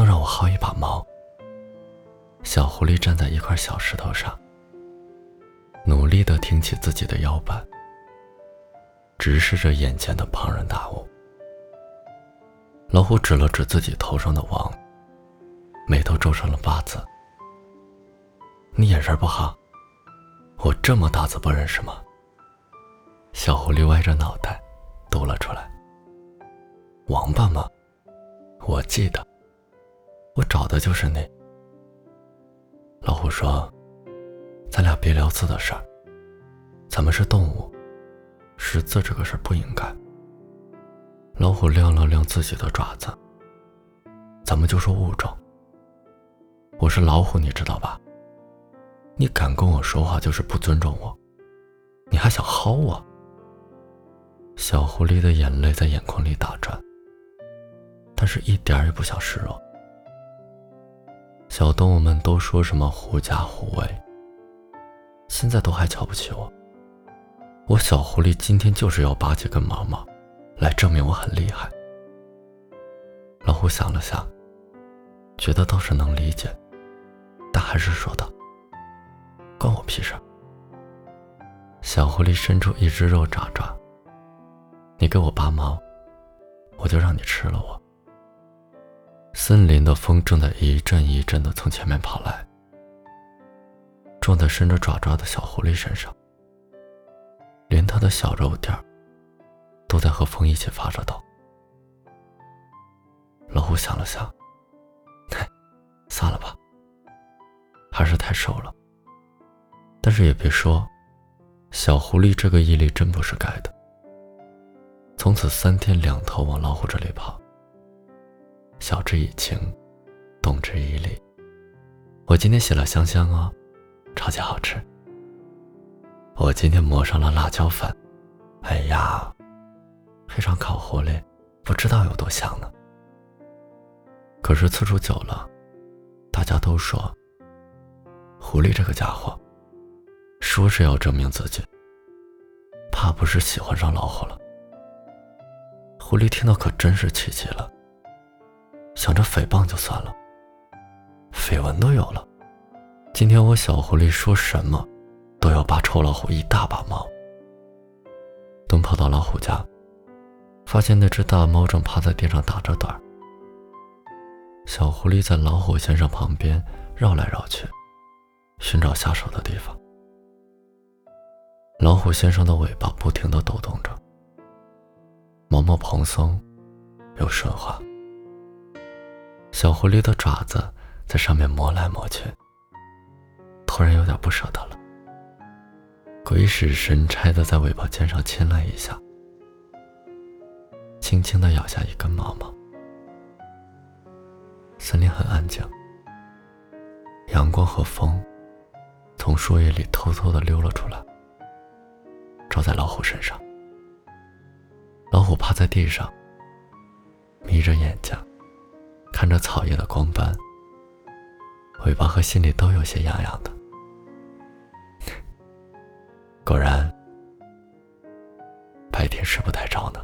能让我薅一把毛。小狐狸站在一块小石头上，努力的挺起自己的腰板，直视着眼前的庞然大物。老虎指了指自己头上的王，眉头皱成了八字。你眼神不好，我这么大字不认识吗？小狐狸歪着脑袋，嘟了出来。王八吗？我记得，我找的就是你。老虎说：“咱俩别聊字的事儿，咱们是动物，识字这个事儿不应该。”老虎亮了亮自己的爪子。咱们就说物种。我是老虎，你知道吧？你敢跟我说话，就是不尊重我。你还想薅我？小狐狸的眼泪在眼眶里打转，但是一点也不想示弱。小动物们都说什么狐假虎威，现在都还瞧不起我。我小狐狸今天就是要拔几根毛毛。来证明我很厉害。老虎想了想，觉得倒是能理解，但还是说道：“关我屁事。”小狐狸伸出一只肉爪爪：“你给我拔毛，我就让你吃了我。”森林的风正在一阵一阵的从前面跑来，撞在伸着爪爪的小狐狸身上，连它的小肉垫。都在和风一起发着抖。老虎想了想，嗨，算了吧，还是太瘦了。但是也别说，小狐狸这个毅力真不是盖的。从此三天两头往老虎这里跑。晓之以情，动之以理。我今天洗了香香哦，超级好吃。我今天抹上了辣椒粉，哎呀！配上烤狐狸，不知道有多香呢。可是次数久了，大家都说，狐狸这个家伙，说是要证明自己，怕不是喜欢上老虎了。狐狸听到可真是气急了，想着诽谤就算了，绯闻都有了，今天我小狐狸说什么，都要拔臭老虎一大把毛。等跑到老虎家。发现那只大猫正趴在地上打着盹儿，小狐狸在老虎先生旁边绕来绕去，寻找下手的地方。老虎先生的尾巴不停地抖动着，毛毛蓬松又顺滑。小狐狸的爪子在上面磨来磨去，突然有点不舍得了，鬼使神差的在尾巴尖上亲了一下。轻轻地咬下一根毛毛。森林很安静，阳光和风从树叶里偷偷地溜了出来，照在老虎身上。老虎趴在地上，眯着眼睛，看着草叶的光斑，尾巴和心里都有些痒痒的。果然，白天睡不太着呢。